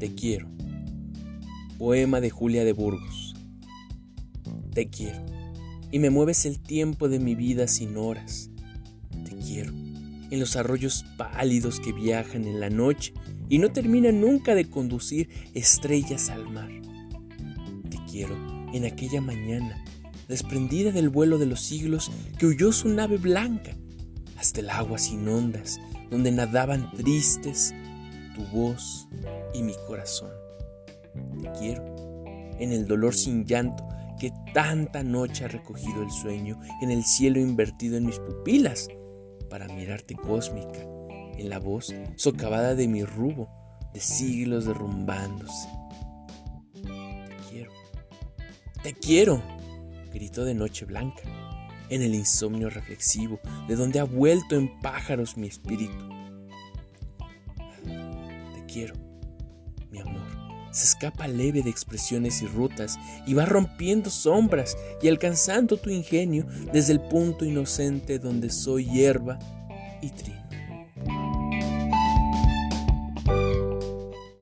Te quiero. Poema de Julia de Burgos. Te quiero. Y me mueves el tiempo de mi vida sin horas. Te quiero. En los arroyos pálidos que viajan en la noche y no terminan nunca de conducir estrellas al mar. Te quiero en aquella mañana, desprendida del vuelo de los siglos que huyó su nave blanca hasta el agua sin ondas, donde nadaban tristes tu voz y mi corazón. Te quiero en el dolor sin llanto que tanta noche ha recogido el sueño en el cielo invertido en mis pupilas para mirarte cósmica en la voz socavada de mi rubo de siglos derrumbándose. Te quiero, te quiero, gritó de noche blanca, en el insomnio reflexivo de donde ha vuelto en pájaros mi espíritu. Quiero, mi amor. Se escapa leve de expresiones y rutas y va rompiendo sombras y alcanzando tu ingenio desde el punto inocente donde soy hierba y triste.